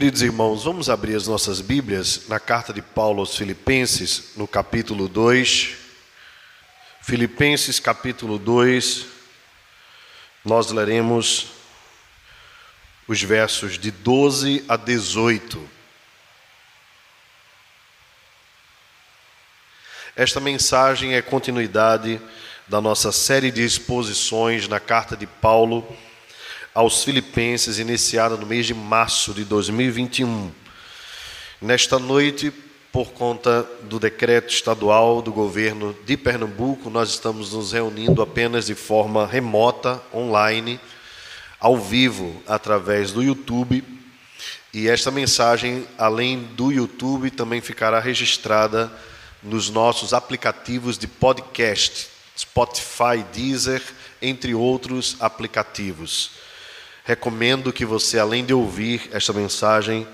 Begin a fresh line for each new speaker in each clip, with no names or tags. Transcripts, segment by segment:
Queridos irmãos, vamos abrir as nossas Bíblias na carta de Paulo aos Filipenses, no capítulo 2. Filipenses, capítulo 2, nós leremos os versos de 12 a 18. Esta mensagem é continuidade da nossa série de exposições na carta de Paulo aos Filipenses, iniciada no mês de março de 2021. Nesta noite, por conta do decreto estadual do governo de Pernambuco, nós estamos nos reunindo apenas de forma remota, online, ao vivo, através do YouTube. E esta mensagem, além do YouTube, também ficará registrada nos nossos aplicativos de podcast, Spotify, Deezer, entre outros aplicativos. Recomendo que você, além de ouvir esta mensagem,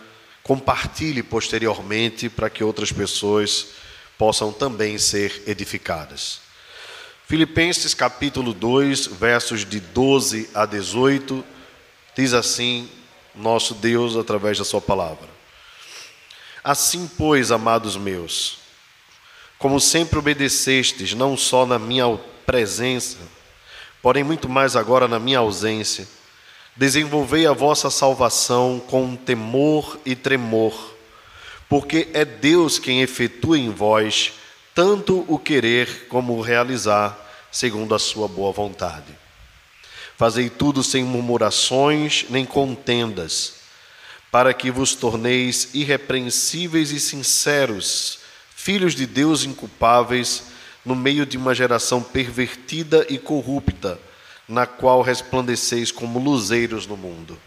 compartilhe posteriormente para que outras pessoas possam também ser edificadas. Filipenses capítulo 2, versos de 12 a 18, diz assim nosso Deus através da sua palavra. Assim, pois, amados meus, como sempre obedecestes, não só na minha presença, porém muito mais agora na minha ausência, Desenvolvei a vossa salvação com temor e tremor, porque é Deus quem efetua em vós tanto o querer como o realizar, segundo a sua boa vontade. Fazei tudo sem murmurações nem contendas, para que vos torneis irrepreensíveis e sinceros, filhos de Deus inculpáveis, no meio de uma geração pervertida e corrupta na qual resplandeceis como luzeiros no mundo,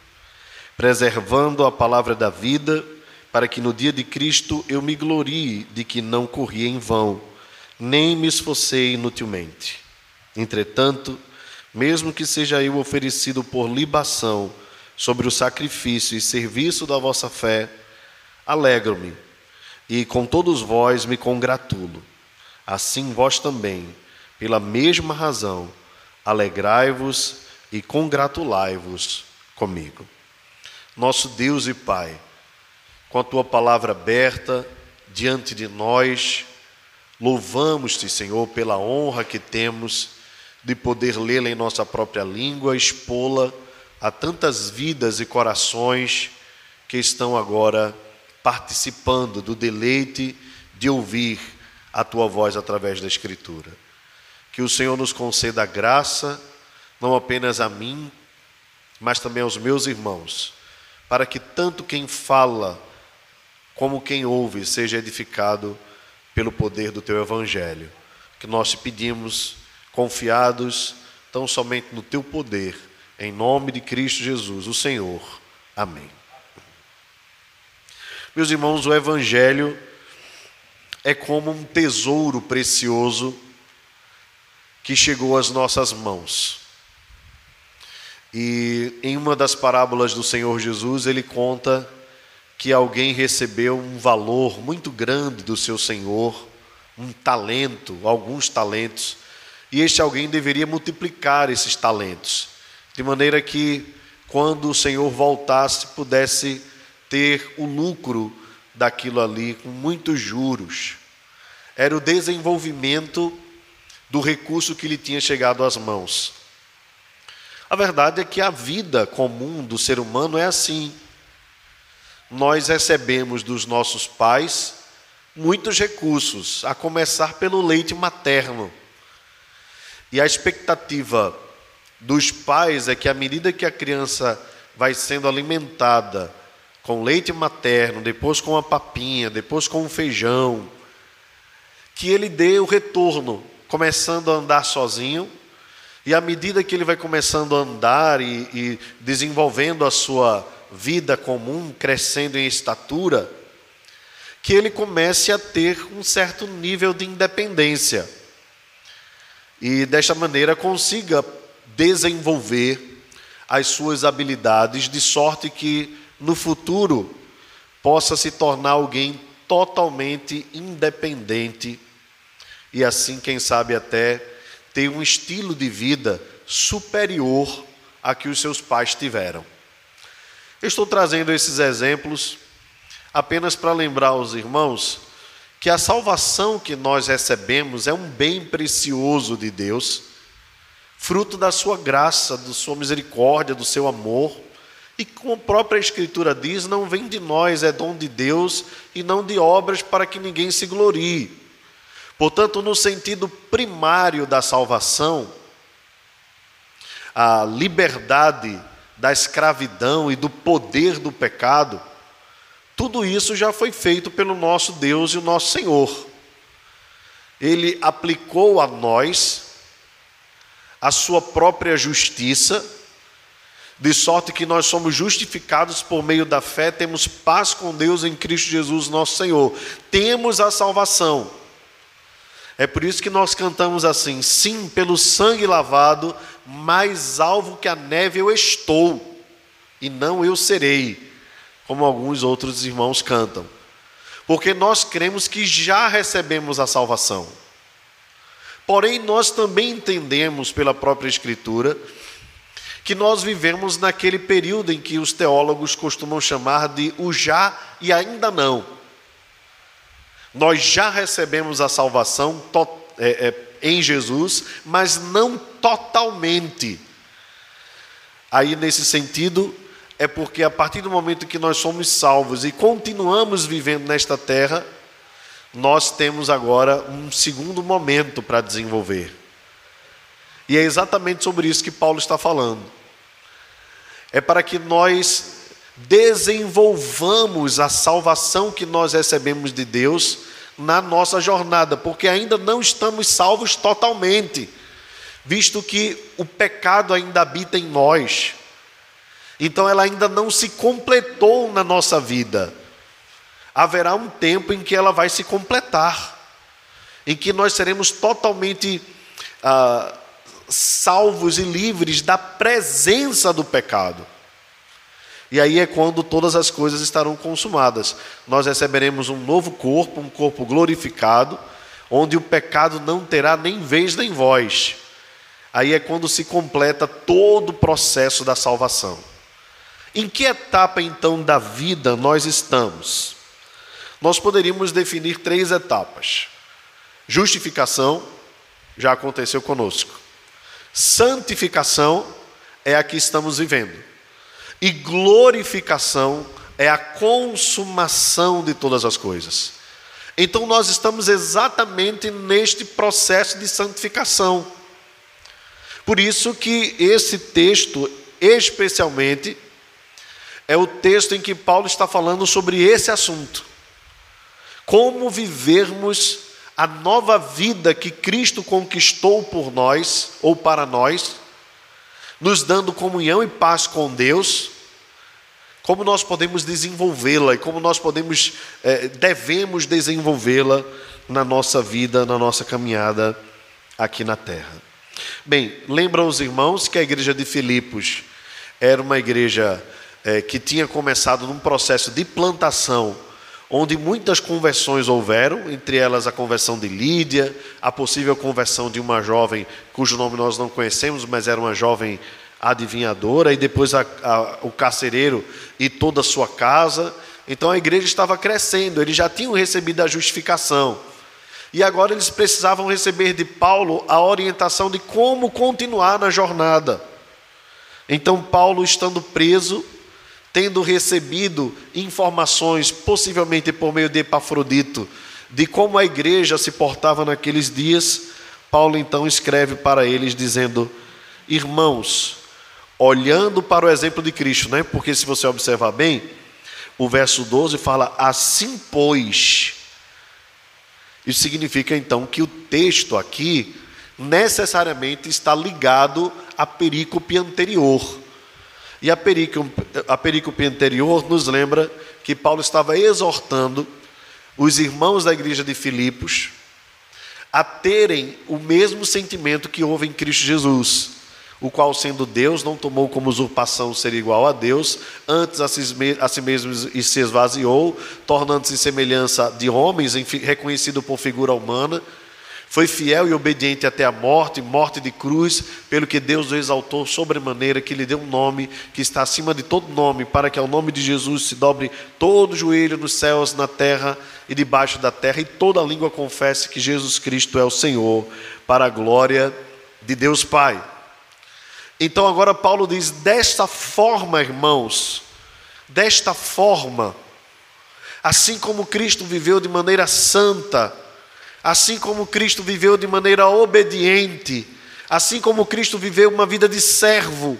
preservando a palavra da vida, para que no dia de Cristo eu me glorie de que não corri em vão, nem me esforcei inutilmente. Entretanto, mesmo que seja eu oferecido por libação sobre o sacrifício e serviço da vossa fé, alegro-me e com todos vós me congratulo. Assim vós também, pela mesma razão, alegrai-vos e congratulai-vos comigo. Nosso Deus e Pai, com a tua palavra aberta diante de nós, louvamos-te, Senhor, pela honra que temos de poder lê-la em nossa própria língua, expô-la a tantas vidas e corações que estão agora participando do deleite de ouvir a tua voz através da Escritura. Que o Senhor nos conceda graça, não apenas a mim, mas também aos meus irmãos, para que tanto quem fala como quem ouve seja edificado pelo poder do teu evangelho. Que nós te pedimos, confiados tão somente no teu poder, em nome de Cristo Jesus, o Senhor. Amém. Meus irmãos, o evangelho é como um tesouro precioso que chegou às nossas mãos. E em uma das parábolas do Senhor Jesus, ele conta que alguém recebeu um valor muito grande do seu Senhor, um talento, alguns talentos, e este alguém deveria multiplicar esses talentos, de maneira que quando o Senhor voltasse pudesse ter o lucro daquilo ali com muitos juros. Era o desenvolvimento do recurso que lhe tinha chegado às mãos. A verdade é que a vida comum do ser humano é assim. Nós recebemos dos nossos pais muitos recursos, a começar pelo leite materno. E a expectativa dos pais é que, à medida que a criança vai sendo alimentada com leite materno, depois com a papinha, depois com o feijão, que ele dê o retorno começando a andar sozinho, e à medida que ele vai começando a andar e, e desenvolvendo a sua vida comum, crescendo em estatura, que ele comece a ter um certo nível de independência. E desta maneira consiga desenvolver as suas habilidades de sorte que no futuro possa se tornar alguém totalmente independente e assim, quem sabe, até ter um estilo de vida superior a que os seus pais tiveram. Eu estou trazendo esses exemplos apenas para lembrar aos irmãos que a salvação que nós recebemos é um bem precioso de Deus, fruto da sua graça, da sua misericórdia, do seu amor. E como a própria Escritura diz, não vem de nós, é dom de Deus e não de obras para que ninguém se glorie. Portanto, no sentido primário da salvação, a liberdade da escravidão e do poder do pecado, tudo isso já foi feito pelo nosso Deus e o nosso Senhor. Ele aplicou a nós a sua própria justiça, de sorte que nós somos justificados por meio da fé, temos paz com Deus em Cristo Jesus, nosso Senhor. Temos a salvação. É por isso que nós cantamos assim: sim, pelo sangue lavado, mais alvo que a neve eu estou, e não eu serei como alguns outros irmãos cantam. Porque nós cremos que já recebemos a salvação. Porém, nós também entendemos pela própria Escritura que nós vivemos naquele período em que os teólogos costumam chamar de o já e ainda não. Nós já recebemos a salvação é, é, em Jesus, mas não totalmente. Aí, nesse sentido, é porque a partir do momento que nós somos salvos e continuamos vivendo nesta terra, nós temos agora um segundo momento para desenvolver. E é exatamente sobre isso que Paulo está falando. É para que nós desenvolvamos a salvação que nós recebemos de Deus na nossa jornada, porque ainda não estamos salvos totalmente, visto que o pecado ainda habita em nós. Então ela ainda não se completou na nossa vida. Haverá um tempo em que ela vai se completar, em que nós seremos totalmente ah, salvos e livres da presença do pecado. E aí é quando todas as coisas estarão consumadas. Nós receberemos um novo corpo, um corpo glorificado, onde o pecado não terá nem vez nem voz. Aí é quando se completa todo o processo da salvação. Em que etapa então da vida nós estamos? Nós poderíamos definir três etapas: justificação, já aconteceu conosco, santificação, é a que estamos vivendo, e glorificação é a consumação de todas as coisas. Então nós estamos exatamente neste processo de santificação. Por isso que esse texto, especialmente, é o texto em que Paulo está falando sobre esse assunto. Como vivermos a nova vida que Cristo conquistou por nós ou para nós, nos dando comunhão e paz com Deus, como nós podemos desenvolvê-la e como nós podemos, é, devemos desenvolvê-la na nossa vida, na nossa caminhada aqui na terra. Bem, lembram os irmãos que a igreja de Filipos era uma igreja é, que tinha começado num processo de plantação, onde muitas conversões houveram, entre elas a conversão de Lídia, a possível conversão de uma jovem cujo nome nós não conhecemos, mas era uma jovem adivinhadora, e depois a, a, o carcereiro e toda a sua casa. Então a igreja estava crescendo, eles já tinham recebido a justificação. E agora eles precisavam receber de Paulo a orientação de como continuar na jornada. Então, Paulo, estando preso, tendo recebido informações, possivelmente por meio de Epafrodito, de como a igreja se portava naqueles dias, Paulo então escreve para eles dizendo: Irmãos, olhando para o exemplo de Cristo, né? porque se você observar bem, o verso 12 fala: Assim pois. Isso significa então que o texto aqui necessariamente está ligado à perícope anterior. E a perícope, a perícope anterior nos lembra que Paulo estava exortando os irmãos da igreja de Filipos a terem o mesmo sentimento que houve em Cristo Jesus, o qual, sendo Deus, não tomou como usurpação ser igual a Deus, antes a si mesmo se esvaziou, tornando-se semelhança de homens, reconhecido por figura humana Foi fiel e obediente até a morte, morte de cruz, pelo que Deus o exaltou sobremaneira, que lhe deu um nome que está acima de todo nome, para que ao nome de Jesus se dobre todo joelho nos céus, na terra e debaixo da terra, e toda língua confesse que Jesus Cristo é o Senhor, para a glória de Deus Pai. Então agora Paulo diz: desta forma, irmãos, desta forma, assim como Cristo viveu de maneira santa, Assim como Cristo viveu de maneira obediente, assim como Cristo viveu uma vida de servo,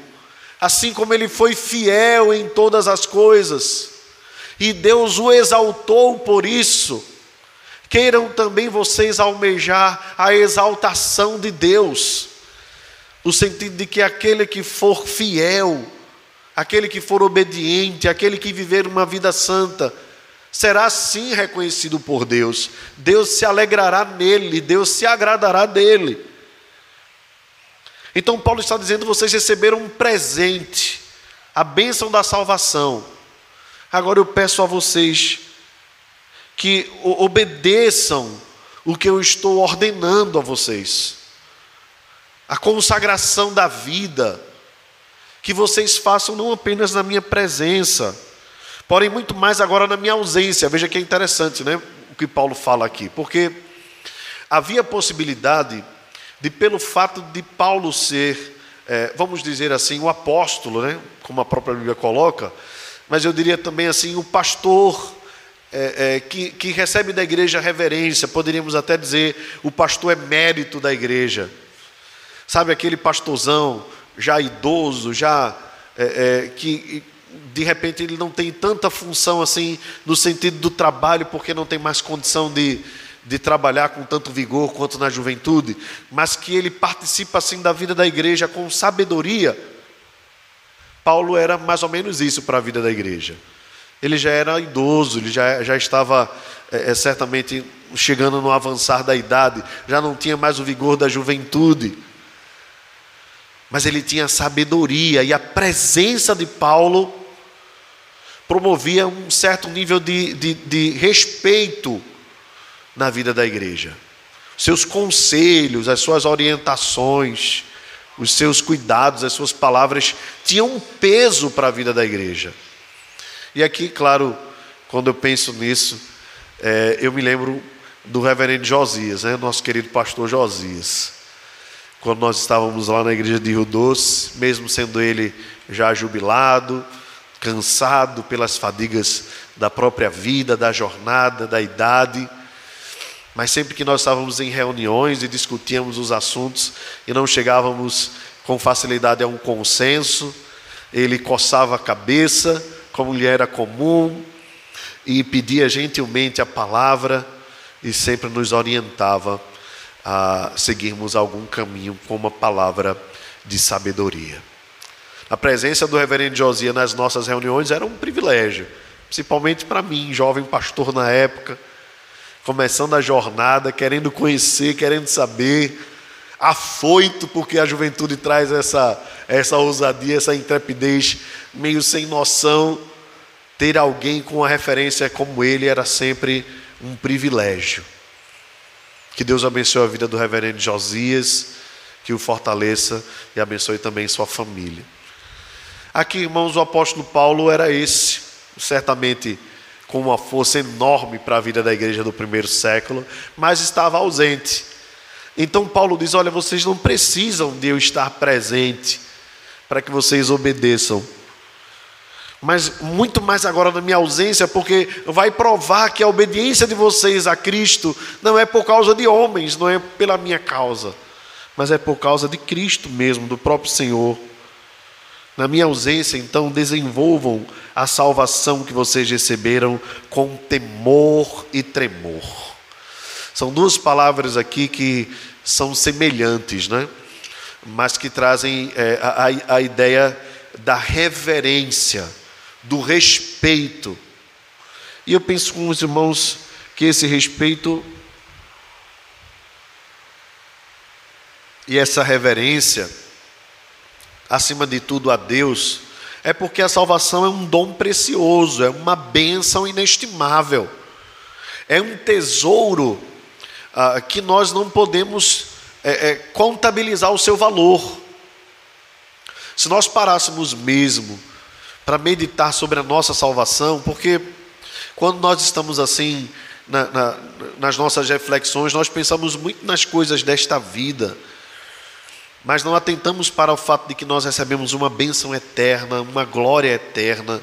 assim como ele foi fiel em todas as coisas, e Deus o exaltou por isso. Queiram também vocês almejar a exaltação de Deus, no sentido de que aquele que for fiel, aquele que for obediente, aquele que viver uma vida santa, será sim reconhecido por Deus. Deus se alegrará nele, Deus se agradará dele. Então, Paulo está dizendo: vocês receberam um presente, a bênção da salvação. Agora eu peço a vocês que obedeçam o que eu estou ordenando a vocês, a consagração da vida, que vocês façam não apenas na minha presença, porém muito mais agora na minha ausência. Veja que é interessante, né? O que Paulo fala aqui, porque havia possibilidade de, pelo fato de Paulo ser, é, vamos dizer assim, o apóstolo, né? Como a própria Bíblia coloca, mas eu diria também assim, o pastor. É, é, que, que recebe da igreja reverência, poderíamos até dizer, o pastor é mérito da igreja. Sabe aquele pastorzão já idoso, já é, é que de repente ele não tem tanta função assim no sentido do trabalho, porque não tem mais condição de, de trabalhar com tanto vigor quanto na juventude, mas que ele participa assim da vida da igreja com sabedoria. Paulo era mais ou menos isso para a vida da igreja. Ele já era idoso, ele já, já estava é, certamente chegando no avançar da idade, já não tinha mais o vigor da juventude. Mas ele tinha sabedoria e a presença de Paulo promovia um certo nível de, de, de respeito na vida da igreja. Seus conselhos, as suas orientações, os seus cuidados, as suas palavras tinham um peso para a vida da igreja. E aqui, claro, quando eu penso nisso, é, eu me lembro do reverendo Josias, né, nosso querido pastor Josias. Quando nós estávamos lá na igreja de Rio Doce, mesmo sendo ele já jubilado, cansado pelas fadigas da própria vida, da jornada, da idade. Mas sempre que nós estávamos em reuniões e discutíamos os assuntos e não chegávamos com facilidade a um consenso, ele coçava a cabeça, como lhe era comum, e pedia gentilmente a palavra e sempre nos orientava a seguirmos algum caminho com uma palavra de sabedoria. A presença do reverendo Josias nas nossas reuniões era um privilégio, principalmente para mim, jovem pastor na época, começando a jornada, querendo conhecer, querendo saber, afoito, porque a juventude traz essa, essa ousadia, essa intrepidez, meio sem noção. Ter alguém com uma referência como ele era sempre um privilégio. Que Deus abençoe a vida do reverendo Josias, que o fortaleça e abençoe também sua família. Aqui, irmãos, o apóstolo Paulo era esse, certamente com uma força enorme para a vida da igreja do primeiro século, mas estava ausente. Então Paulo diz: Olha, vocês não precisam de eu estar presente para que vocês obedeçam. Mas muito mais agora na minha ausência, porque vai provar que a obediência de vocês a Cristo não é por causa de homens, não é pela minha causa, mas é por causa de Cristo mesmo, do próprio Senhor. Na minha ausência, então, desenvolvam a salvação que vocês receberam com temor e tremor. São duas palavras aqui que são semelhantes, né? mas que trazem é, a, a ideia da reverência, do respeito. E eu penso com os irmãos que esse respeito e essa reverência acima de tudo a Deus, é porque a salvação é um dom precioso, é uma bênção inestimável, é um tesouro ah, que nós não podemos é, é, contabilizar o seu valor. Se nós parássemos mesmo para meditar sobre a nossa salvação, porque quando nós estamos assim na, na, nas nossas reflexões, nós pensamos muito nas coisas desta vida, mas não atentamos para o fato de que nós recebemos uma bênção eterna, uma glória eterna,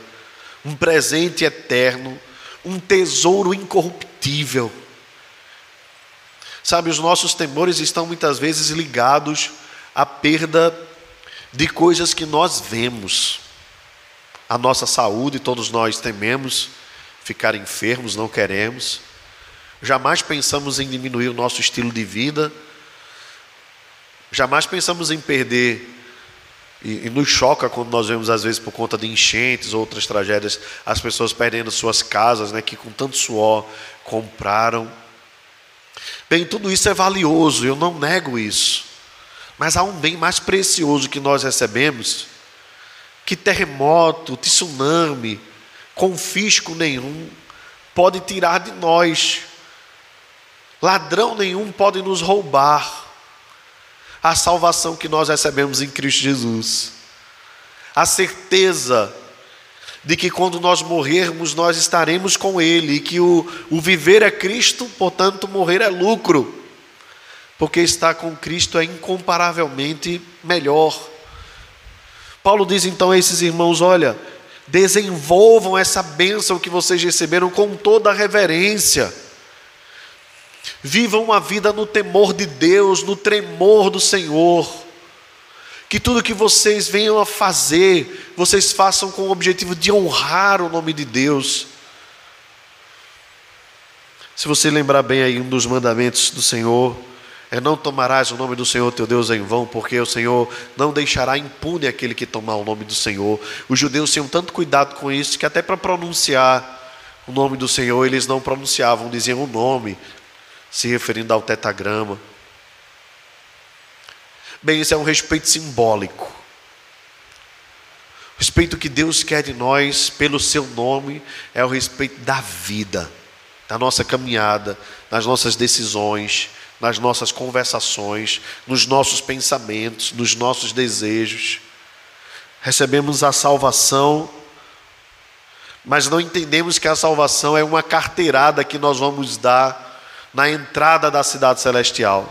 um presente eterno, um tesouro incorruptível. Sabe, os nossos temores estão muitas vezes ligados à perda de coisas que nós vemos. A nossa saúde, todos nós tememos ficar enfermos, não queremos. Jamais pensamos em diminuir o nosso estilo de vida. Jamais pensamos em perder. E, e, nos choca quando nós vemos, às vezes, por conta de enchentes ou outras tragédias, as pessoas perdendo suas casas, né, que com tanto suor compraram. Bem, tudo isso é valioso, eu não nego isso. Mas há um bem mais precioso que nós recebemos, que terremoto, tsunami, confisco nenhum pode tirar de nós. Ladrão nenhum pode nos roubar a salvação que nós recebemos em Cristo Jesus. A certeza de que quando nós morrermos, nós estaremos com Ele, e que o, o viver é Cristo, portanto, morrer é lucro, porque estar com Cristo é incomparavelmente melhor. Paulo diz então a esses irmãos: olha, desenvolvam essa bênção que vocês receberam com toda a reverência Vivam uma vida no temor de Deus, no tremor do Senhor. Que tudo que vocês venham a fazer, vocês façam com o objetivo de honrar o nome de Deus. Se você lembrar bem aí um dos mandamentos do Senhor, é não tomarás o nome do Senhor teu Deus em vão, porque o Senhor não deixará impune aquele que tomar o nome do Senhor. Os judeus tinham tanto cuidado com isso que até para pronunciar o nome do Senhor eles não pronunciavam, diziam o nome, se referindo ao tetagrama. Bem, isso é um respeito simbólico. O respeito que Deus quer de nós pelo seu nome é o respeito da vida, da nossa caminhada, das nossas decisões, nas nossas conversações, nos nossos pensamentos, nos nossos desejos. Recebemos a salvação, mas não entendemos que a salvação é uma carteirada que nós vamos dar na entrada da cidade celestial.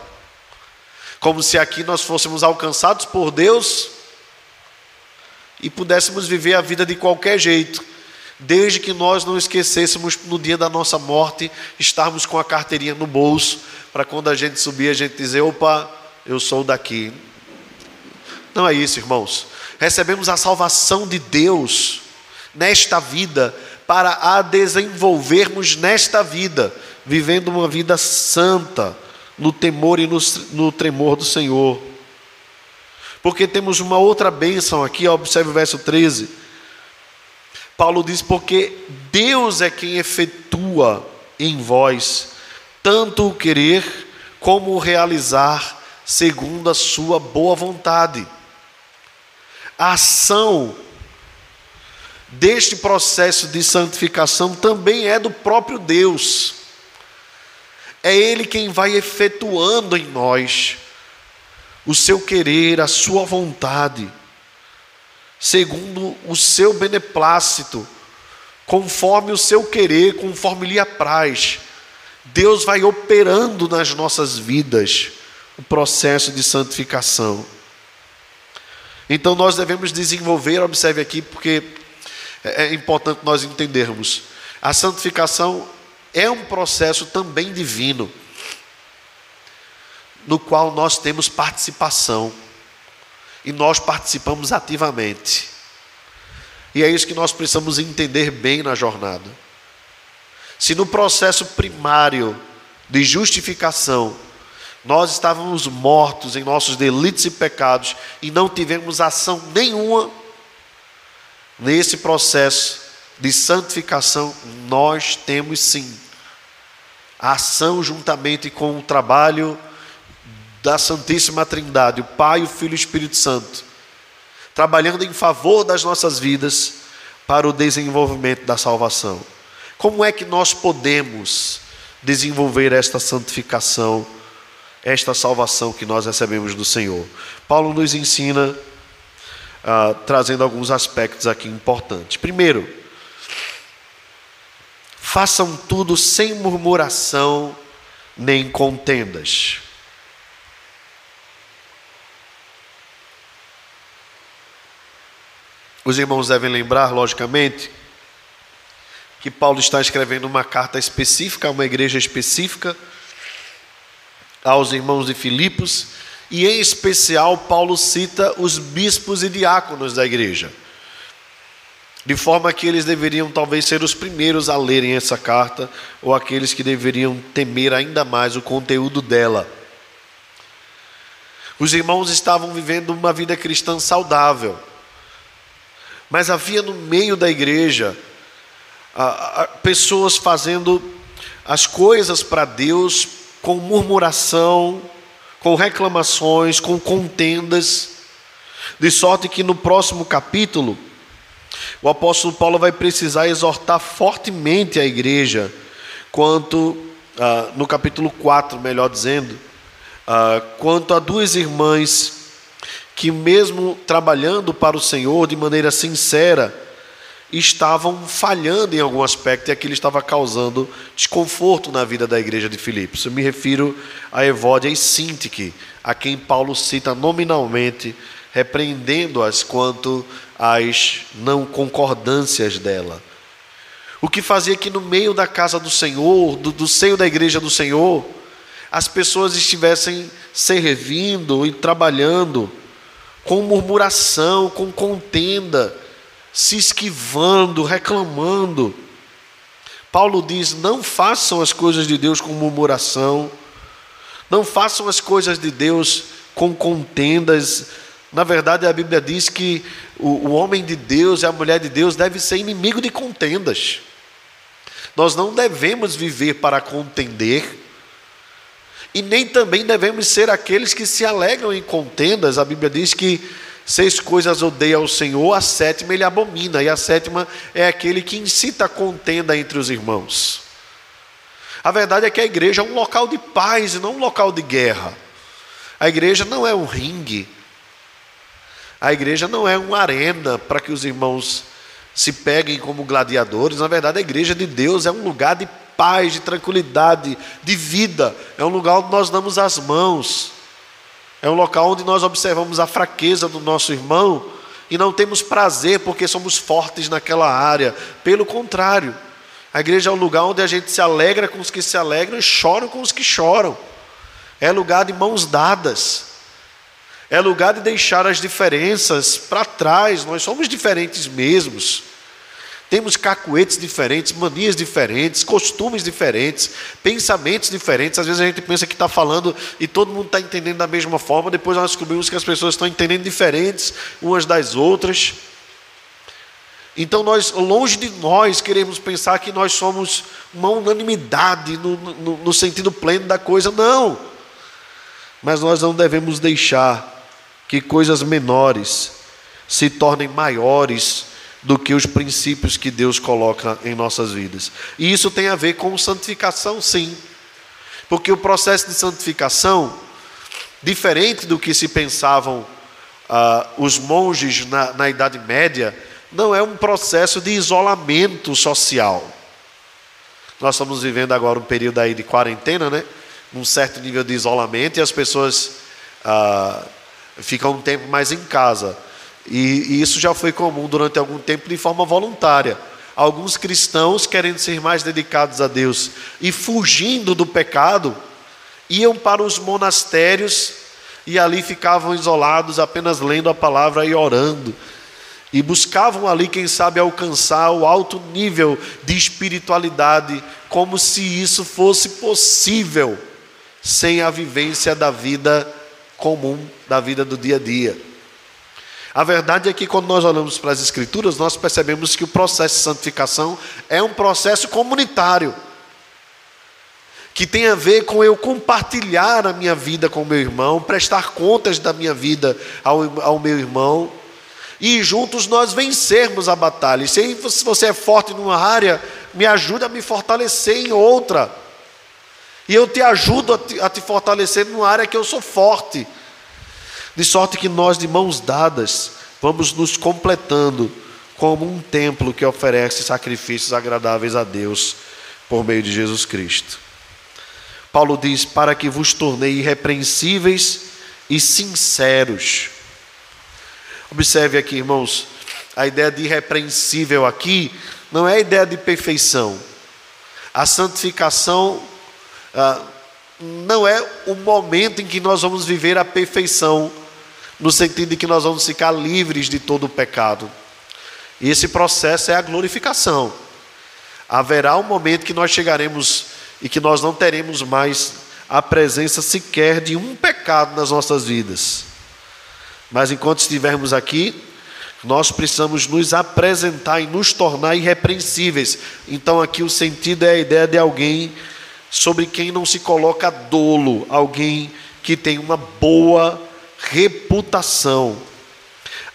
Como se aqui nós fôssemos alcançados por Deus e pudéssemos viver a vida de qualquer jeito, desde que nós não esquecêssemos no dia da nossa morte estarmos com a carteirinha no bolso, para quando a gente subir a gente dizer: opa, eu sou daqui. Não é isso, irmãos. Recebemos a salvação de Deus nesta vida para a desenvolvermos nesta vida vivendo uma vida santa, no temor e no, no tremor do Senhor. Porque temos uma outra bênção aqui, observe o verso 13. Paulo diz: Porque Deus é quem efetua em vós tanto o querer como o realizar, segundo a sua boa vontade. A ação deste processo de santificação também é do próprio Deus. É Ele quem vai efetuando em nós o seu querer, a sua vontade, segundo o seu beneplácito, conforme o seu querer, conforme lhe apraz. Deus vai operando nas nossas vidas o processo de santificação. Então nós devemos desenvolver, observe aqui, porque é, é importante nós entendermos. A santificação é um processo também divino, no qual nós temos participação, e nós participamos ativamente. E é isso que nós precisamos entender bem na jornada. Se no processo primário de justificação, nós estávamos mortos em nossos delitos e pecados e não tivemos ação nenhuma, nesse processo de santificação, nós temos sim a ação juntamente com o trabalho da Santíssima Trindade, o Pai, o Filho e o Espírito Santo, trabalhando em favor das nossas vidas para o desenvolvimento da salvação. Como é que nós podemos desenvolver esta santificação, esta salvação que nós recebemos do Senhor. Paulo nos ensina, uh, trazendo alguns aspectos aqui importantes. Primeiro, façam tudo sem murmuração nem contendas. Os irmãos devem lembrar, logicamente, que Paulo está escrevendo uma carta específica a uma igreja específica, aos irmãos de Filipos, e em especial Paulo cita os bispos e diáconos da igreja, de forma que eles deveriam talvez ser os primeiros a lerem essa carta, ou aqueles que deveriam temer ainda mais o conteúdo dela. Os irmãos estavam vivendo uma vida cristã saudável mas havia no meio da igreja pessoas fazendo as coisas para Deus com murmuração, com reclamações, com contendas, de sorte que no próximo capítulo, o apóstolo Paulo vai precisar exortar fortemente a igreja, quanto, ah, no capítulo 4, melhor dizendo, ah, quanto a duas irmãs que, mesmo trabalhando para o Senhor de maneira sincera, estavam falhando em algum aspecto e aquilo estava causando desconforto na vida da igreja de Filipos. Eu me refiro a Evódia e Sintique, a quem Paulo cita nominalmente, repreendendo-as quanto às não concordâncias dela. O que fazia que no meio da casa do Senhor, do, do seio da igreja do Senhor, as pessoas estivessem servindo e trabalhando com murmuração, com contenda, se esquivando, reclamando. Paulo diz: não façam as coisas de Deus com murmuração, não façam as coisas de Deus com contendas. Na verdade, a Bíblia diz que o, o homem de Deus e a mulher de Deus deve ser inimigo de contendas. Nós não devemos viver para contender, e nem também devemos ser aqueles que se alegram em contendas. A Bíblia diz que seis coisas odeia o Senhor, a sétima ele abomina, e a sétima é aquele que incita a contenda entre os irmãos. A verdade é que a igreja é um local de paz e não um local de guerra. A igreja não é um ringue. A igreja não é uma arena para que os irmãos se peguem como gladiadores. Na verdade, a igreja de Deus é um lugar de paz, de tranquilidade, de vida. É um lugar onde nós damos as mãos. É um local onde nós observamos a fraqueza do nosso irmão e não temos prazer porque somos fortes naquela área. Pelo contrário, a igreja é um lugar onde a gente se alegra com os que se alegram e chora com os que choram. É lugar de mãos dadas. É lugar de deixar as diferenças para trás. Nós somos diferentes mesmos. Temos cacuetes diferentes, manias diferentes, costumes diferentes, pensamentos diferentes. Às vezes a gente pensa que está falando e todo mundo está entendendo da mesma forma, depois nós descobrimos que as pessoas estão entendendo diferentes umas das outras. Então, nós, longe de nós, queremos pensar que nós somos uma unanimidade no, no, no sentido pleno da coisa, não. Mas nós não devemos deixar que coisas menores se tornem maiores do que os princípios que Deus coloca em nossas vidas. E isso tem a ver com santificação, sim. Porque o processo de santificação, diferente do que se pensavam ah, os monges na, na Idade Média, não é um processo de isolamento social. Nós estamos vivendo agora um período aí de quarentena, né? Um certo nível de isolamento e as pessoas ah, ficam um tempo mais em casa. E, e isso já foi comum durante algum tempo de forma voluntária. Alguns cristãos, querendo ser mais dedicados a Deus e fugindo do pecado, iam para os monastérios e ali ficavam isolados, apenas lendo a palavra e orando. E buscavam ali, quem sabe, alcançar o alto nível de espiritualidade, como se isso fosse possível sem a vivência da vida comum, da vida do dia a dia. A verdade é que quando nós olhamos para as Escrituras, nós percebemos que o processo de santificação é um processo comunitário, que tem a ver com eu compartilhar a minha vida com o meu irmão, prestar contas da minha vida ao, ao meu irmão, e juntos nós vencermos a batalha. Se você é forte numa área, me ajuda a me fortalecer em outra. E eu te ajudo a te, a te fortalecer numa área que eu sou forte. De sorte que nós, de mãos dadas, vamos nos completando como um templo que oferece sacrifícios agradáveis a Deus por meio de Jesus Cristo. Paulo diz: Para que vos tornei irrepreensíveis e sinceros. Observe aqui, irmãos, a ideia de irrepreensível aqui não é a ideia de perfeição. A santificação ah, não é o momento em que nós vamos viver a perfeição, no sentido de que nós vamos ficar livres de todo o pecado. E esse processo é a glorificação. Haverá um momento que nós chegaremos e que nós não teremos mais a presença sequer de um pecado nas nossas vidas. Mas enquanto estivermos aqui, nós precisamos nos apresentar e nos tornar irrepreensíveis. Então, aqui o sentido é a ideia de alguém sobre quem não se coloca dolo, alguém que tem uma boa reputação,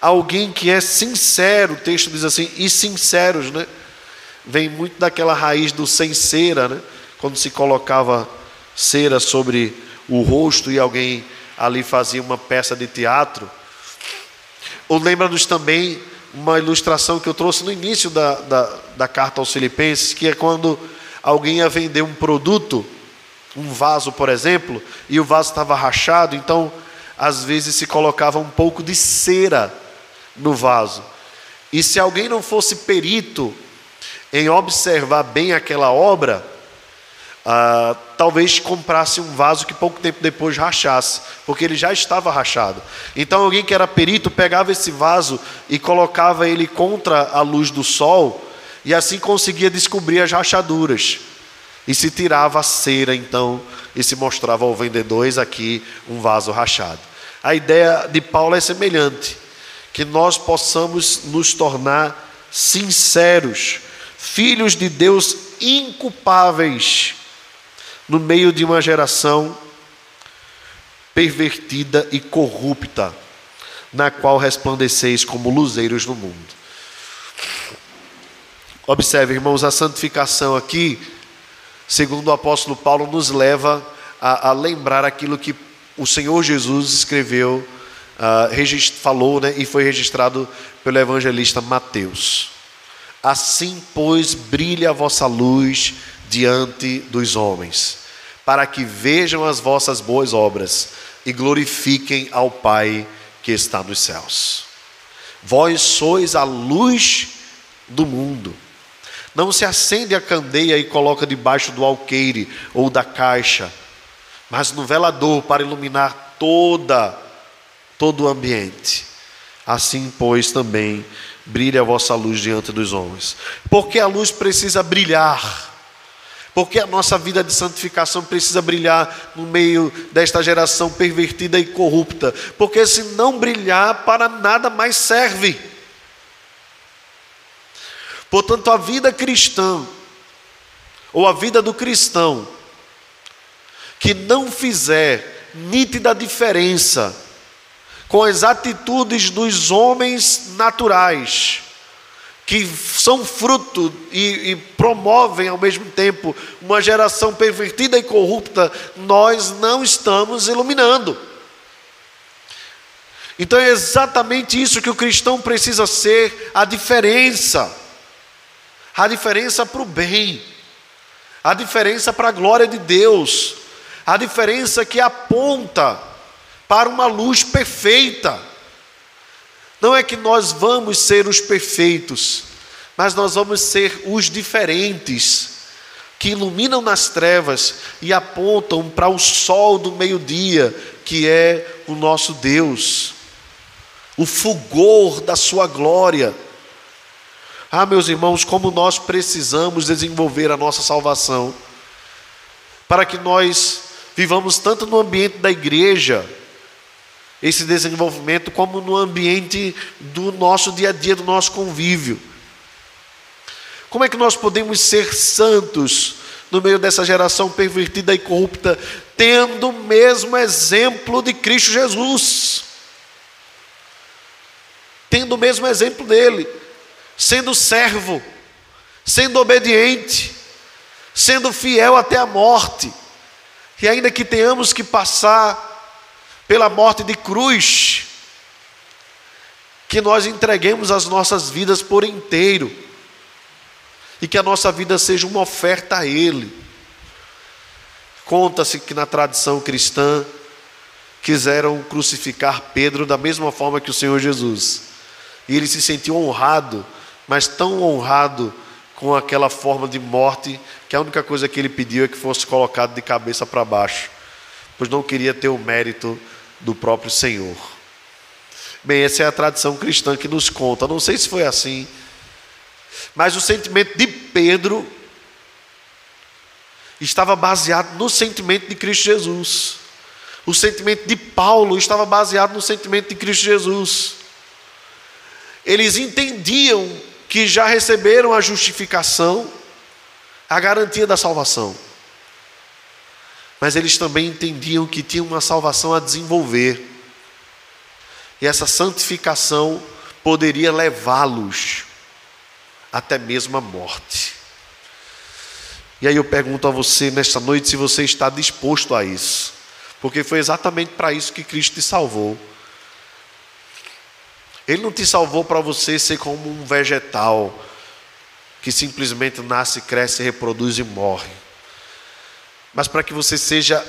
alguém que é sincero. O texto diz assim, e sinceros, né? Vem muito daquela raiz do sem cera, né? Quando se colocava cera sobre o rosto e alguém ali fazia uma peça de teatro. Ou lembra-nos também uma ilustração que eu trouxe no início da, da, da carta aos Filipenses, que é quando alguém ia vender um produto, um vaso, por exemplo, e o vaso estava rachado, então às vezes se colocava um pouco de cera no vaso. E se alguém não fosse perito em observar bem aquela obra, ah, talvez comprasse um vaso que pouco tempo depois rachasse, porque ele já estava rachado. Então alguém que era perito pegava esse vaso e colocava ele contra a luz do sol, e assim conseguia descobrir as rachaduras. E se tirava a cera, então, e se mostrava ao vendedor: aqui um vaso rachado. A ideia de Paulo é semelhante, que nós possamos nos tornar sinceros, filhos de Deus inculpáveis no meio de uma geração pervertida e corrupta, na qual resplandeceis como luzeiros no mundo. Observe, irmãos, a santificação aqui, segundo o apóstolo Paulo, nos leva a, a lembrar aquilo que o Senhor Jesus escreveu, uh, falou né, e foi registrado pelo evangelista Mateus. Assim, pois, brilha a vossa luz diante dos homens, para que vejam as vossas boas obras e glorifiquem ao Pai que está nos céus. Vós sois a luz do mundo. Não se acende a candeia e coloca debaixo do alqueire ou da caixa, mas no velador para iluminar toda todo o ambiente. Assim, pois, também brilha a vossa luz diante dos homens. Porque a luz precisa brilhar. Porque a nossa vida de santificação precisa brilhar no meio desta geração pervertida e corrupta. Porque se não brilhar, para nada mais serve. Portanto, a vida cristã, ou a vida do cristão, que não fizer nítida diferença com as atitudes dos homens naturais, que são fruto e, e, promovem ao mesmo tempo uma geração pervertida e corrupta, nós não estamos iluminando. Então é exatamente isso que o cristão precisa ser a diferença a diferença para o bem, a diferença para a glória de Deus, a diferença que aponta para uma luz perfeita. Não é que nós vamos ser os perfeitos, mas nós vamos ser os diferentes, que iluminam nas trevas e apontam para o sol do meio-dia, que é o nosso Deus, o fulgor da Sua glória. Ah, meus irmãos, como nós precisamos desenvolver a nossa salvação, para que nós vivamos tanto no ambiente da igreja, esse desenvolvimento, como no ambiente do nosso dia a dia, do nosso convívio. Como é que nós podemos ser santos no meio dessa geração pervertida e corrupta, tendo o mesmo exemplo de Cristo Jesus? Tendo o mesmo exemplo dele sendo servo, sendo obediente, sendo fiel até a morte. E ainda que tenhamos que passar pela morte de cruz, que nós entreguemos as nossas vidas por inteiro e que a nossa vida seja uma oferta a Ele. Conta-se que na tradição cristã quiseram crucificar Pedro da mesma forma que o Senhor Jesus. E ele se sentiu honrado, mas tão honrado com aquela forma de morte, que a única coisa que ele pediu é que fosse colocado de cabeça para baixo, pois não queria ter o mérito do próprio Senhor. Bem, essa é a tradição cristã que nos conta. Não sei se foi assim, mas o sentimento de Pedro estava baseado no sentimento de Cristo Jesus. O sentimento de Paulo estava baseado no sentimento de Cristo Jesus. Eles entendiam que já receberam a justificação, a garantia da salvação. Mas eles também entendiam que tinham uma salvação a desenvolver. E essa santificação poderia levá-los até mesmo a morte. E aí eu pergunto a você nesta noite se você está disposto a isso, porque foi exatamente para isso que Cristo te salvou. Ele não te salvou para você ser como um vegetal que simplesmente nasce, cresce, reproduz e morre, mas para que você seja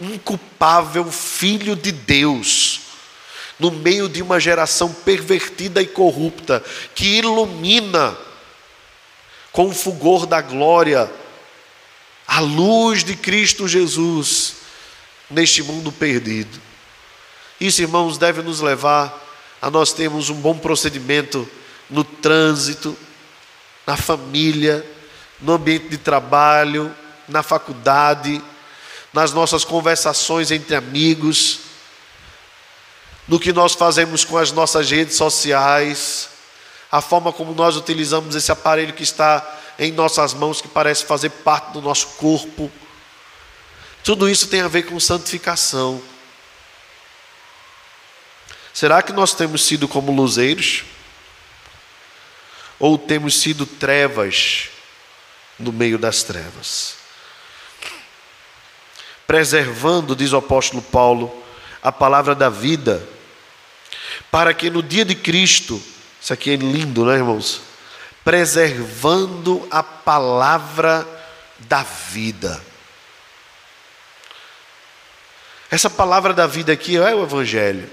um culpável filho de Deus no meio de uma geração pervertida e corrupta, que ilumina com o fulgor da glória a luz de Cristo Jesus neste mundo perdido. Isso, irmãos, deve nos levar a nós termos um bom procedimento no trânsito, na família, no ambiente de trabalho, na faculdade, nas nossas conversações entre amigos no que nós fazemos com as nossas redes sociais, a forma como nós utilizamos esse aparelho que está em nossas mãos, que parece fazer parte do nosso corpo. Tudo isso tem a ver com santificação. Será que nós temos sido como luzeiros? Ou temos sido trevas no meio das trevas? Preservando, diz o apóstolo Paulo, a palavra da vida para que no dia de Cristo, isso aqui é lindo, né, irmãos? Preservando a palavra da vida. Essa palavra da vida aqui é o Evangelho,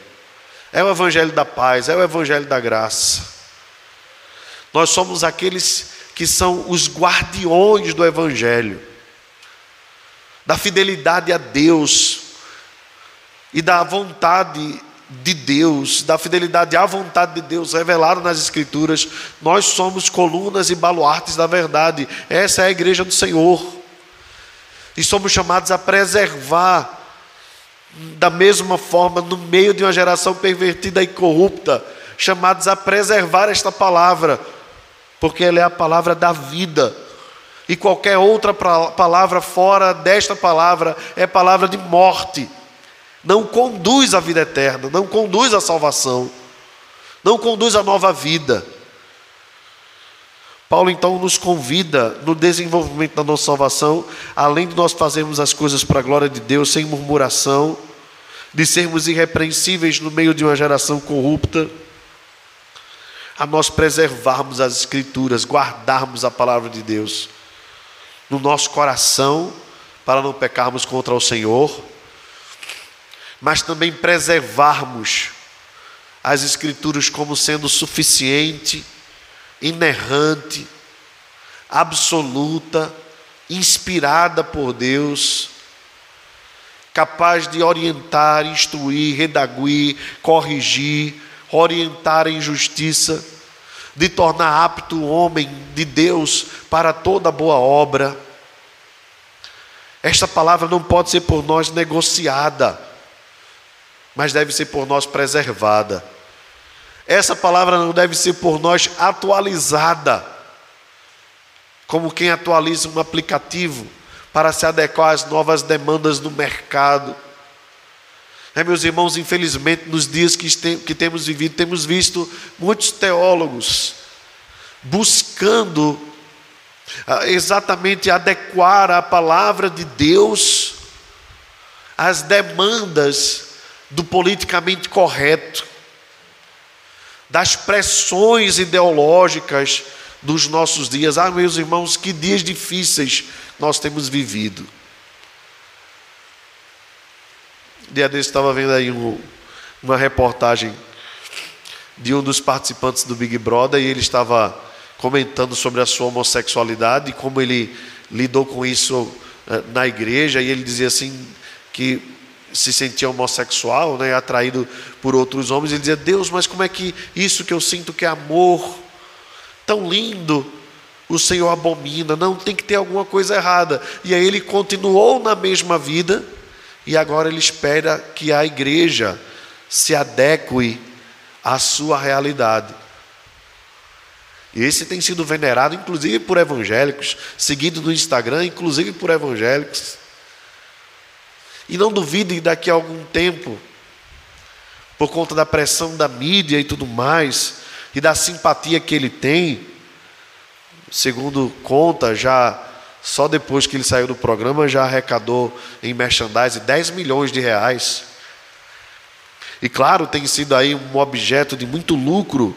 é o Evangelho da paz, é o Evangelho da graça. Nós somos aqueles que são os guardiões do Evangelho, da fidelidade a Deus e da vontade de Deus, da fidelidade à vontade de Deus revelada nas Escrituras, nós somos colunas e baluartes da verdade. Essa é a igreja do Senhor. E somos chamados a preservar, da mesma forma, no meio de uma geração pervertida e corrupta, chamados a preservar esta palavra, porque ela é a palavra da vida. E qualquer outra palavra fora desta palavra é palavra de morte não conduz à vida eterna, não conduz à salvação, não conduz à nova vida. Paulo então nos convida no desenvolvimento da nossa salvação, além de nós fazermos as coisas para a glória de Deus, sem murmuração, de sermos irrepreensíveis no meio de uma geração corrupta, a nós preservarmos as Escrituras, guardarmos a palavra de Deus no nosso coração, para não pecarmos contra o Senhor mas também preservarmos as Escrituras como sendo suficiente, inerrante, absoluta, inspirada por Deus, capaz de orientar, instruir, redaguir, corrigir, orientar em justiça, de tornar apto o homem de Deus para toda boa obra. Esta palavra não pode ser por nós negociada mas deve ser por nós preservada. Essa palavra não deve ser por nós atualizada, como quem atualiza um aplicativo para se adequar às novas demandas do mercado. É, meus irmãos, infelizmente, nos dias que, que temos vivido, temos visto muitos teólogos buscando ah, exatamente adequar a palavra de Deus às demandas do politicamente correto, das pressões ideológicas dos nossos dias. Ah, meus irmãos, que dias difíceis nós temos vivido. Dia desse estava vendo aí um, uma reportagem de um dos participantes do Big Brother e ele estava comentando sobre a sua homossexualidade e como ele lidou com isso eh, na igreja e ele dizia assim que se sentia homossexual, né, atraído por outros homens, ele dizia: Deus, mas como é que isso que eu sinto que é amor, tão lindo, o Senhor abomina? Não, tem que ter alguma coisa errada. E aí ele continuou na mesma vida e agora ele espera que a igreja se adeque à sua realidade. E esse tem sido venerado, inclusive por evangélicos, seguido no Instagram, inclusive por evangélicos. E não duvide daqui a algum tempo, por conta da pressão da mídia e tudo mais, e da simpatia que ele tem, segundo conta, já só depois que ele saiu do programa, já arrecadou em merchandising 10 milhões de reais. E claro, tem sido aí um objeto de muito lucro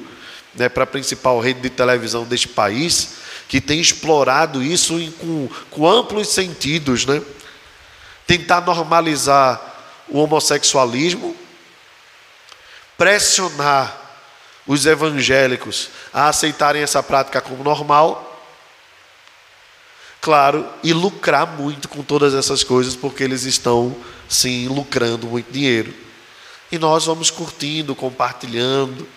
né, para a principal rede de televisão deste país, que tem explorado isso em, com, com amplos sentidos, né? Tentar normalizar o homossexualismo, pressionar os evangélicos a aceitarem essa prática como normal, claro, e lucrar muito com todas essas coisas, porque eles estão, sim, lucrando muito dinheiro. E nós vamos curtindo, compartilhando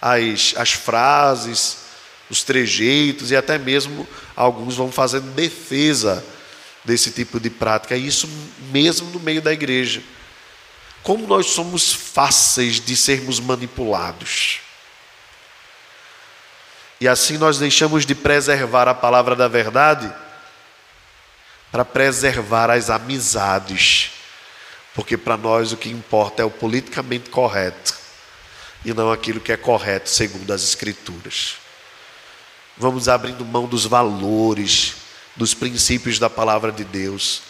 as, as frases, os trejeitos, e até mesmo alguns vão fazendo defesa desse tipo de prática, isso mesmo no meio da igreja. Como nós somos fáceis de sermos manipulados. E assim nós deixamos de preservar a palavra da verdade para preservar as amizades. Porque para nós o que importa é o politicamente correto e não aquilo que é correto segundo as Escrituras. Vamos abrindo mão dos valores dos princípios da palavra de Deus,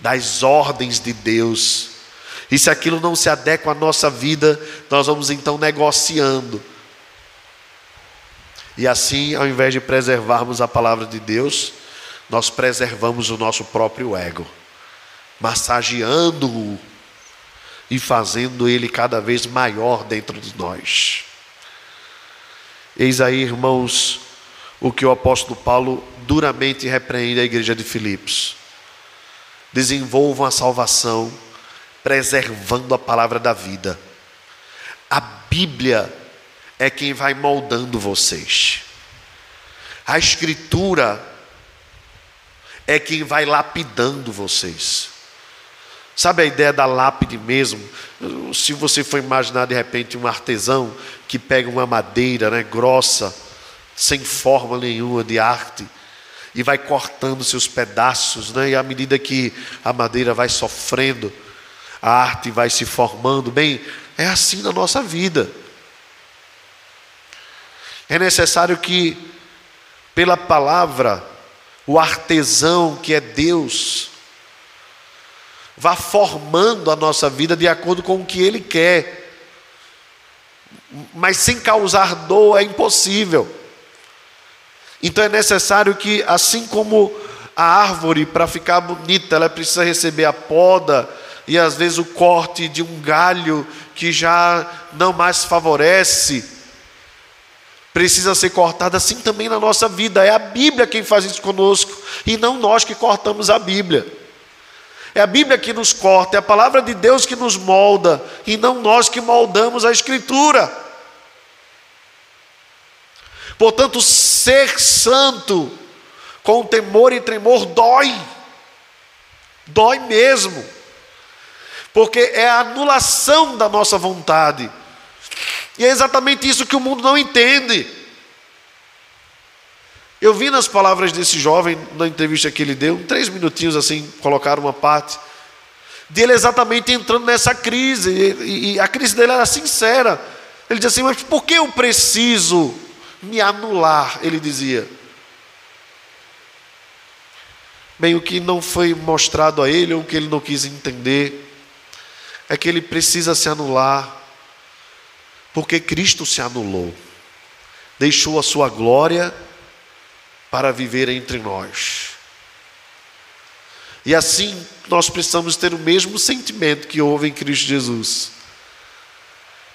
das ordens de Deus. E se aquilo não se adequa à nossa vida, nós vamos então negociando. E assim, ao invés de preservarmos a palavra de Deus, nós preservamos o nosso próprio ego, massageando-o e fazendo ele cada vez maior dentro de nós. Eis aí, irmãos, o que o apóstolo Paulo duramente repreende a igreja de Filipos. Desenvolvam a salvação, preservando a palavra da vida. A Bíblia é quem vai moldando vocês. A Escritura é quem vai lapidando vocês. Sabe a ideia da lápide mesmo? Se você for imaginar de repente um artesão que pega uma madeira né, grossa, sem forma nenhuma de arte, e vai cortando seus pedaços, né? e à medida que a madeira vai sofrendo, a arte vai se formando. Bem, é assim na nossa vida. É necessário que, pela palavra, o artesão que é Deus, vá formando a nossa vida de acordo com o que Ele quer. Mas sem causar dor é impossível. Então é necessário que, assim como a árvore, para ficar bonita, ela precisa receber a poda e às vezes o corte de um galho que já não mais favorece, precisa ser cortada assim também na nossa vida. É a Bíblia quem faz isso conosco e não nós que cortamos a Bíblia. É a Bíblia que nos corta, é a palavra de Deus que nos molda e não nós que moldamos a Escritura. Portanto, ser santo com temor e tremor dói, dói mesmo, porque é a anulação da nossa vontade, e é exatamente isso que o mundo não entende. Eu vi nas palavras desse jovem, na entrevista que ele deu, três minutinhos assim, colocaram uma parte, dele exatamente entrando nessa crise, e, e a crise dele era sincera. Ele dizia assim: Mas por que eu preciso me anular, ele dizia. Bem, o que não foi mostrado a ele, ou o que ele não quis entender, é que ele precisa se anular, porque Cristo se anulou, deixou a sua glória para viver entre nós. E assim nós precisamos ter o mesmo sentimento que houve em Cristo Jesus.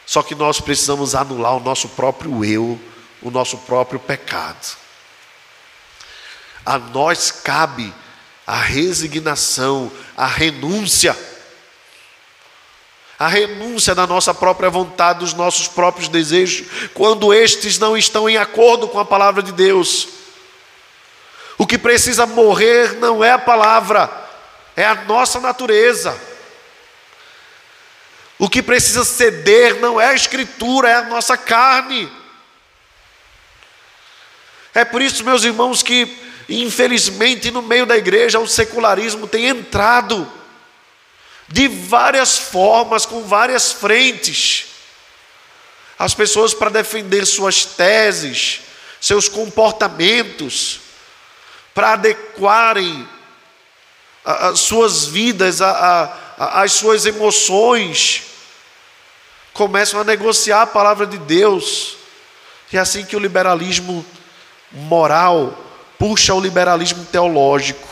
Só que nós precisamos anular o nosso próprio eu, o nosso próprio pecado. A nós cabe a resignação, a renúncia. A renúncia da nossa própria vontade, dos nossos próprios desejos, quando estes não estão em acordo com a palavra de Deus. O que precisa morrer não é a palavra, é a nossa natureza. O que precisa ceder não é a escritura, é a nossa carne. É por isso, meus irmãos, que infelizmente no meio da igreja o secularismo tem entrado de várias formas, com várias frentes. As pessoas, para defender suas teses, seus comportamentos, para adequarem as suas vidas às suas emoções, começam a negociar a palavra de Deus. E é assim que o liberalismo moral puxa o liberalismo teológico.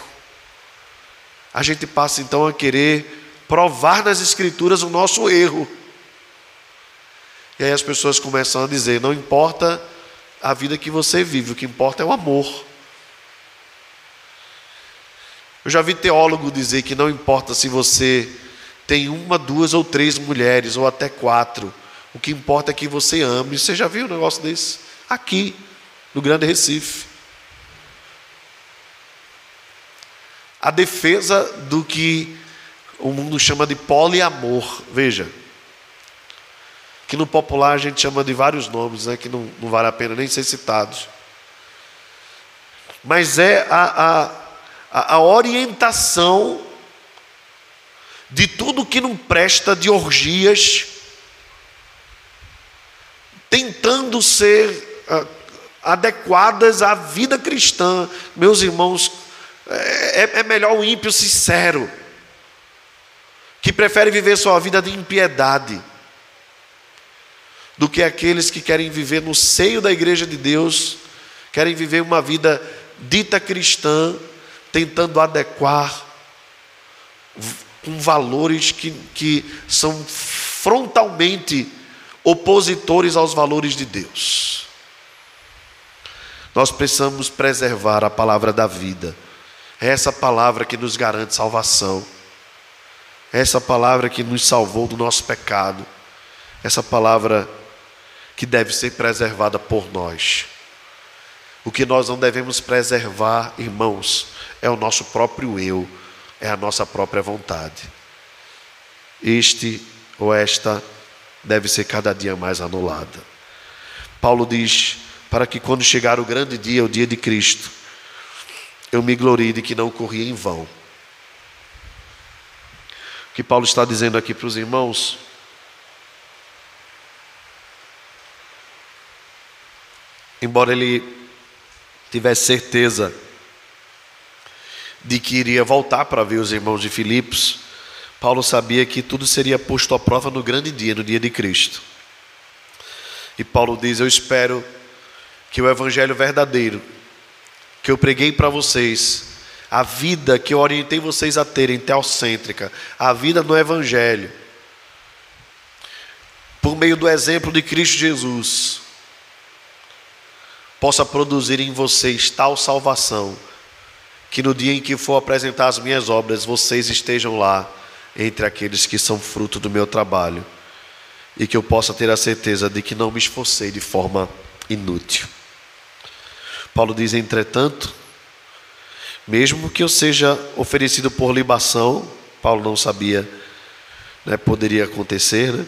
A gente passa então a querer provar nas Escrituras o nosso erro. E aí as pessoas começam a dizer: não importa a vida que você vive, o que importa é o amor. Eu já vi teólogo dizer que não importa se você tem uma, duas ou três mulheres, ou até quatro, o que importa é que você ame. Você já viu um negócio desse? Aqui, no Grande Recife. A defesa do que o mundo chama de poliamor. Veja, que no popular a gente chama de vários nomes, né, que não, não vale a pena nem ser citados. Mas é a, a, a orientação de tudo que não presta de orgias, tentando ser uh, adequadas à vida cristã. Meus irmãos, é, é melhor o ímpio sincero que prefere viver sua vida de impiedade, do que aqueles que querem viver no seio da igreja de Deus, querem viver uma vida dita cristã, tentando adequar com valores que, que são frontalmente opositores aos valores de Deus. Nós precisamos preservar a palavra da vida, é essa palavra que nos garante salvação essa palavra que nos salvou do nosso pecado, essa palavra que deve ser preservada por nós. O que nós não devemos preservar, irmãos, é o nosso próprio eu, é a nossa própria vontade. Este ou esta deve ser cada dia mais anulada. Paulo diz: para que quando chegar o grande dia, o dia de Cristo, eu me glorie de que não corri em vão o que Paulo está dizendo aqui para os irmãos. Embora ele tivesse certeza de que iria voltar para ver os irmãos de Filipos, Paulo sabia que tudo seria posto à prova no grande dia, no dia de Cristo. E Paulo diz: Eu espero que o evangelho verdadeiro que eu preguei para vocês a vida que eu orientei vocês a terem, teocêntrica, a vida no Evangelho, por meio do exemplo de Cristo Jesus, possa produzir em vocês tal salvação, que no dia em que for apresentar as minhas obras, vocês estejam lá entre aqueles que são fruto do meu trabalho, e que eu possa ter a certeza de que não me esforcei de forma inútil. Paulo diz, entretanto, mesmo que eu seja oferecido por libação, Paulo não sabia, né, poderia acontecer, né?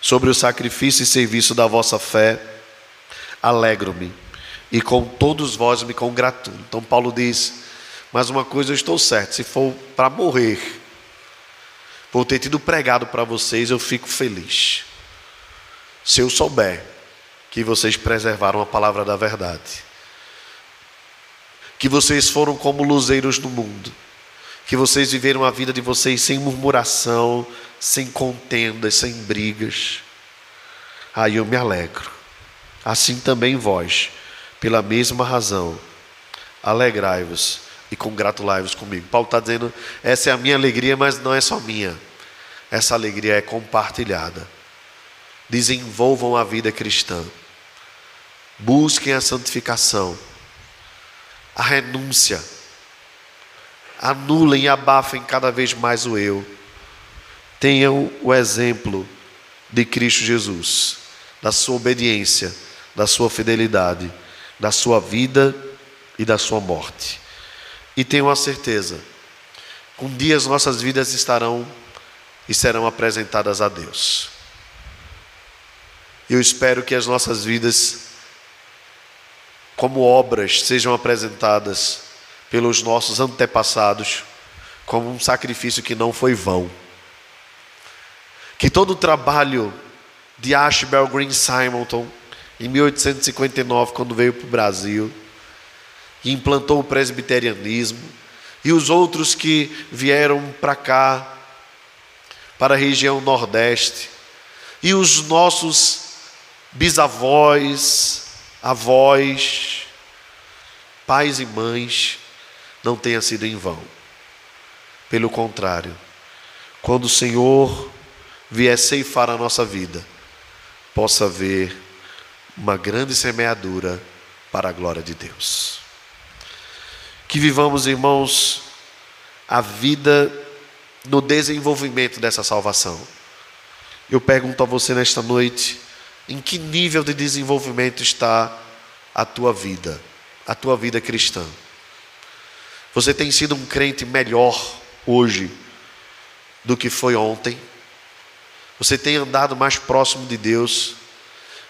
sobre o sacrifício e serviço da vossa fé, alegro-me, e com todos vós me congratulo. Então Paulo diz: Mas uma coisa eu estou certo, se for para morrer, por ter tido pregado para vocês, eu fico feliz. Se eu souber que vocês preservaram a palavra da verdade que vocês foram como luzeiros no mundo, que vocês viveram a vida de vocês sem murmuração, sem contendas, sem brigas. Aí eu me alegro. Assim também vós, pela mesma razão, alegrai-vos e congratulai-vos comigo. Paulo está dizendo: essa é a minha alegria, mas não é só minha. Essa alegria é compartilhada. Desenvolvam a vida cristã. Busquem a santificação, a renúncia. Anulem e abafem cada vez mais o eu. Tenham o exemplo de Cristo Jesus, da sua obediência, da sua fidelidade, da sua vida e da sua morte. E tenham a certeza, um dia as nossas vidas estarão e serão apresentadas a Deus. Eu espero que as nossas vidas, como obras, sejam apresentadas pelos nossos antepassados como um sacrifício que não foi vão. Que todo o trabalho de Ashbel Green Simonton, em 1859, quando veio para o Brasil, e implantou o presbiterianismo, e os outros que vieram para cá, para a região Nordeste, e os nossos bisavós, avós, pais e mães, não tenha sido em vão. Pelo contrário, quando o Senhor vier ceifar a nossa vida, possa haver uma grande semeadura para a glória de Deus. Que vivamos, irmãos, a vida no desenvolvimento dessa salvação. Eu pergunto a você nesta noite: em que nível de desenvolvimento está a tua vida, a tua vida cristã? Você tem sido um crente melhor hoje do que foi ontem? Você tem andado mais próximo de Deus?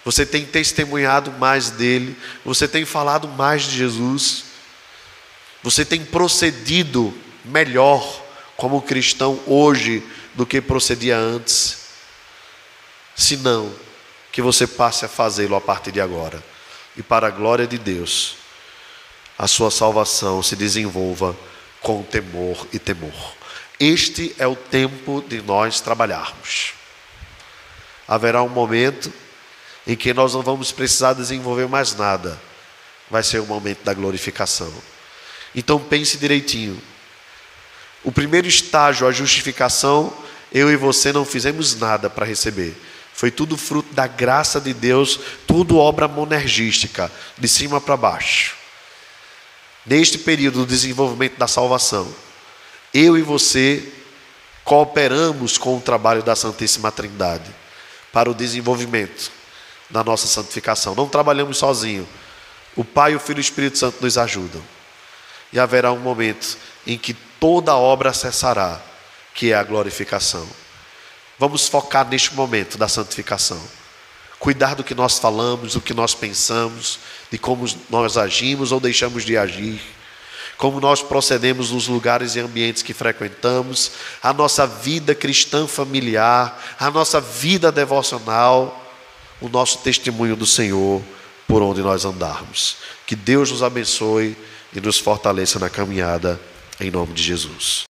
Você tem testemunhado mais dele? Você tem falado mais de Jesus? Você tem procedido melhor como cristão hoje do que procedia antes? Se não, que você passe a fazê-lo a partir de agora. E para a glória de Deus, a sua salvação se desenvolva com temor e temor. Este é o tempo de nós trabalharmos. Haverá um momento em que nós não vamos precisar desenvolver mais nada. Vai ser o momento da glorificação. Então pense direitinho. O primeiro estágio, a justificação, eu e você não fizemos nada para receber. Foi tudo fruto da graça de Deus, tudo obra monergística, de cima para baixo. Neste período do desenvolvimento da salvação, eu e você cooperamos com o trabalho da Santíssima Trindade para o desenvolvimento da nossa santificação. Não trabalhamos sozinhos. O Pai, o Filho e o Espírito Santo nos ajudam e haverá um momento em que toda obra cessará, que é a glorificação. Vamos focar neste momento da santificação. Cuidar do que nós falamos, do que nós pensamos, de como nós agimos ou deixamos de agir, como nós procedemos nos lugares e ambientes que frequentamos, a nossa vida cristã familiar, a nossa vida devocional, o nosso testemunho do Senhor por onde nós andarmos. Que Deus nos abençoe e nos fortaleça na caminhada, em nome de Jesus.